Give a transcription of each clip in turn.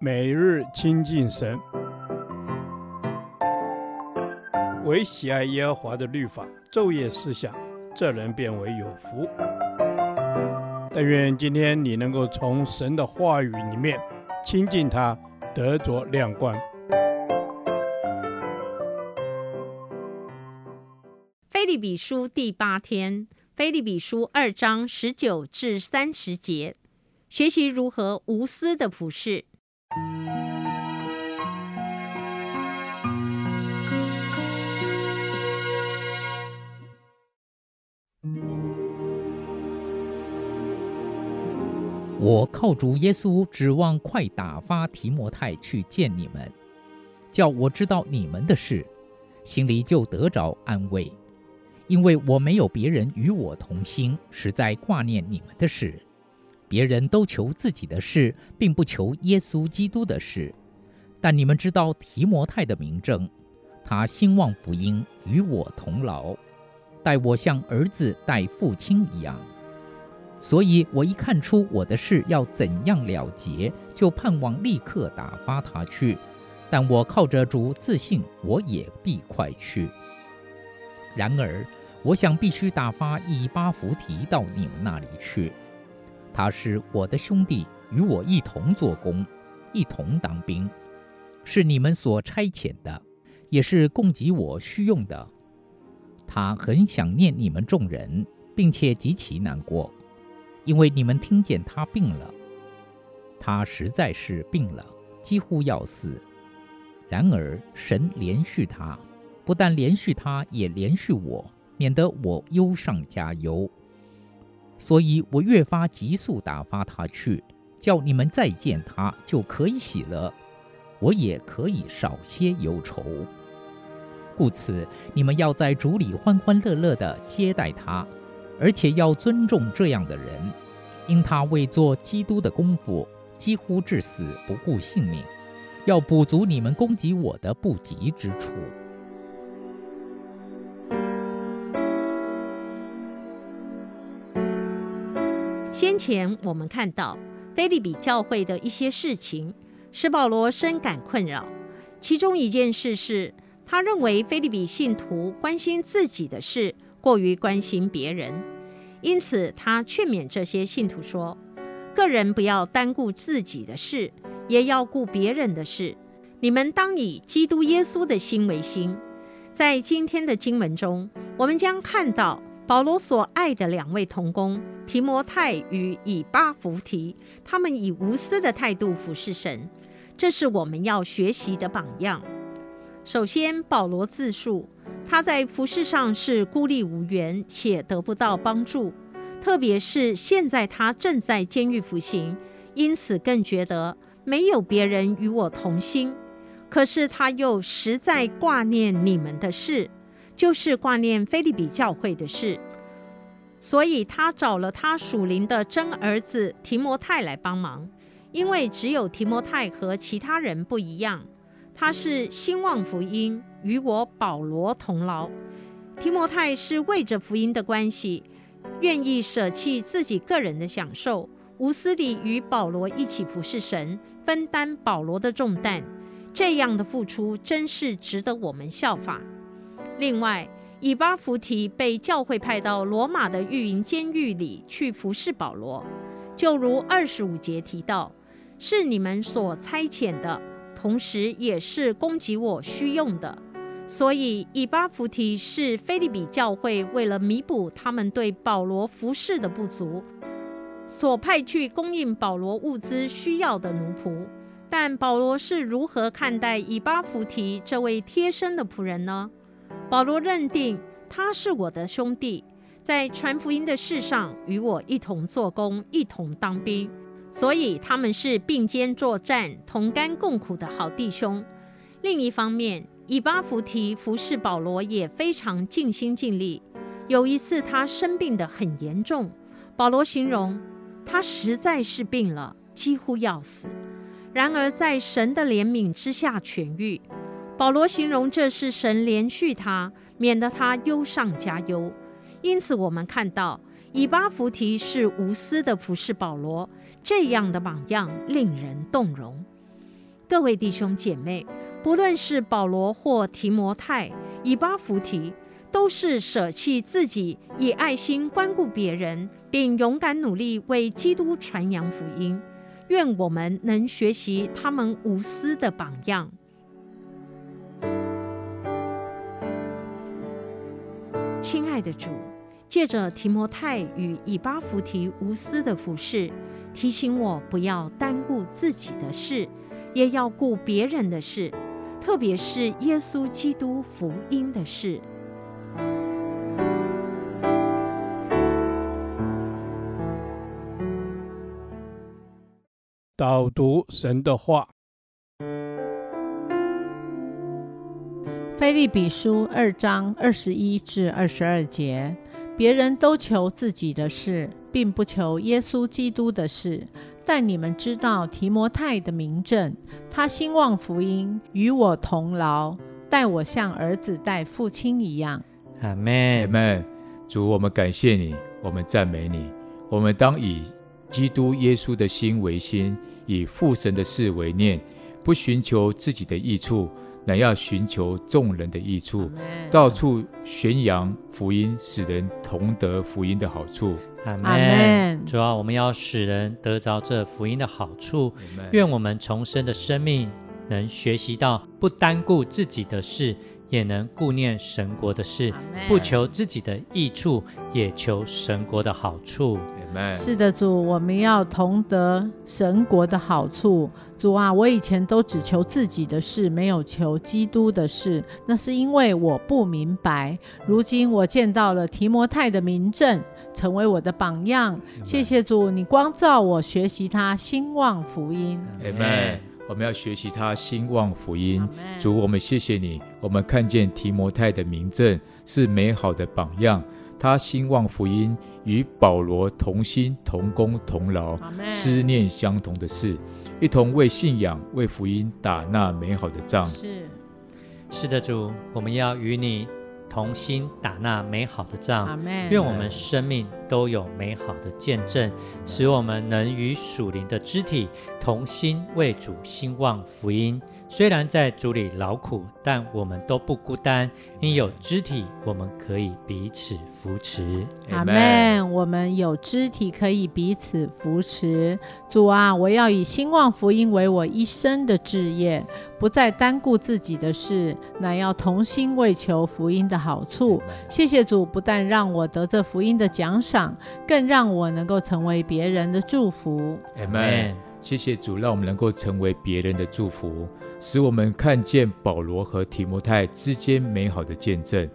每日亲近神，唯喜爱耶和华的律法，昼夜思想，这人便为有福。但愿今天你能够从神的话语里面亲近他，得着亮光。腓立比书第八天，腓立比书二章十九至三十节，学习如何无私的服事。我靠主耶稣，指望快打发提摩太去见你们，叫我知道你们的事，心里就得着安慰。因为我没有别人与我同心，实在挂念你们的事。别人都求自己的事，并不求耶稣基督的事。但你们知道提摩太的名证，他兴旺福音，与我同劳，待我像儿子待父亲一样。所以我一看出我的事要怎样了结，就盼望立刻打发他去。但我靠着主自信，我也必快去。然而，我想必须打发以巴弗提到你们那里去。他是我的兄弟，与我一同做工，一同当兵，是你们所差遣的，也是供给我需用的。他很想念你们众人，并且极其难过。因为你们听见他病了，他实在是病了，几乎要死。然而神怜恤他，不但怜恤他，也怜恤我，免得我忧上加忧。所以我越发急速打发他去，叫你们再见他就可以喜乐，我也可以少些忧愁。故此，你们要在主里欢欢乐乐地接待他。而且要尊重这样的人，因他为做基督的功夫，几乎至死不顾性命，要补足你们攻击我的不及之处。先前我们看到腓利比教会的一些事情，使保罗深感困扰。其中一件事是，他认为腓利比信徒关心自己的事。过于关心别人，因此他劝勉这些信徒说：“个人不要单顾自己的事，也要顾别人的事。你们当以基督耶稣的心为心。”在今天的经文中，我们将看到保罗所爱的两位同工提摩太与以巴弗提，他们以无私的态度服侍神，这是我们要学习的榜样。首先，保罗自述。他在服侍上是孤立无援，且得不到帮助，特别是现在他正在监狱服刑，因此更觉得没有别人与我同心。可是他又实在挂念你们的事，就是挂念腓利比教会的事，所以他找了他属灵的真儿子提摩太来帮忙，因为只有提摩太和其他人不一样。他是兴旺福音，与我保罗同劳。提摩太是为着福音的关系，愿意舍弃自己个人的享受，无私地与保罗一起服侍神，分担保罗的重担。这样的付出真是值得我们效法。另外，以巴弗提被教会派到罗马的御营监狱里去服侍保罗，就如二十五节提到，是你们所差遣的。同时，也是供给我需用的，所以以巴弗提是腓利比教会为了弥补他们对保罗服侍的不足，所派去供应保罗物资需要的奴仆。但保罗是如何看待以巴弗提这位贴身的仆人呢？保罗认定他是我的兄弟，在传福音的事上与我一同做工，一同当兵。所以他们是并肩作战、同甘共苦的好弟兄。另一方面，以巴弗提服侍保罗也非常尽心尽力。有一次他生病得很严重，保罗形容他实在是病了，几乎要死。然而在神的怜悯之下痊愈。保罗形容这是神怜恤他，免得他忧上加忧。因此，我们看到以巴弗提是无私的服侍保罗。这样的榜样令人动容。各位弟兄姐妹，不论是保罗或提摩太、以巴弗提，都是舍弃自己，以爱心关顾别人，并勇敢努力为基督传扬福音。愿我们能学习他们无私的榜样。亲爱的主，借着提摩太与以巴弗提无私的服侍，提醒我不要单顾自己的事，也要顾别人的事，特别是耶稣基督福音的事。导读神的话，腓立比书二章二十一至二十二节：别人都求自己的事，并不求耶稣基督的事。但你们知道提摩太的名证，他兴旺福音，与我同劳，待我像儿子待父亲一样。阿门，阿门。主，我们感谢你，我们赞美你，我们当以基督耶稣的心为心，以父神的事为念，不寻求自己的益处，乃要寻求众人的益处到处宣扬福音，使人同得福音的好处。阿门。主要，我们要使人得着这福音的好处。愿我们重生的生命能学习到不单顾自己的事。也能顾念神国的事不求自己的益处，也求神国的好处。是的，主，我们要同得神国的好处。主啊，我以前都只求自己的事，没有求基督的事，那是因为我不明白。如今我见到了提摩太的名证，成为我的榜样。谢谢主，你光照我学习他兴旺福音。Amen. 我们要学习他兴旺福音，主，我们谢谢你。我们看见提摩太的名证是美好的榜样，他兴旺福音，与保罗同心同工同劳，思念相同的事，一同为信仰为福音打那美好的仗。是，是的，主，我们要与你。同心打那美好的仗，愿我们生命都有美好的见证，使我们能与属灵的肢体同心为主兴旺福音。虽然在主里劳苦，但我们都不孤单，因有肢体，我们可以彼此扶持。阿门。我们有肢体可以彼此扶持。主啊，我要以兴旺福音为我一生的志业，不再单顾自己的事，乃要同心为求福音的好处。谢谢主，不但让我得这福音的奖赏，更让我能够成为别人的祝福。阿们。谢谢主，让我们能够成为别人的祝福，使我们看见保罗和提摩太之间美好的见证，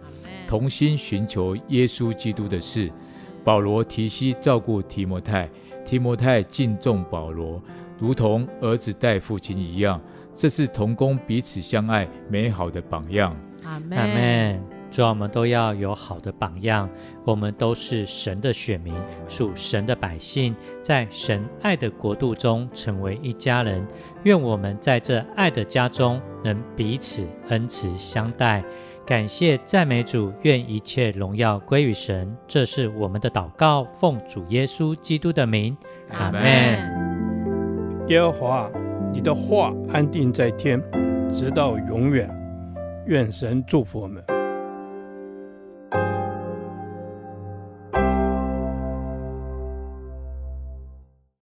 同心寻求耶稣基督的事。保罗提膝照顾提摩太，提摩太敬重保罗，如同儿子待父亲一样。这是同工彼此相爱美好的榜样。阿门。主，我们都要有好的榜样。我们都是神的选民，属神的百姓，在神爱的国度中成为一家人。愿我们在这爱的家中能彼此恩慈相待。感谢赞美主，愿一切荣耀归于神。这是我们的祷告，奉主耶稣基督的名，阿门。耶和华，你的话安定在天，直到永远。愿神祝福我们。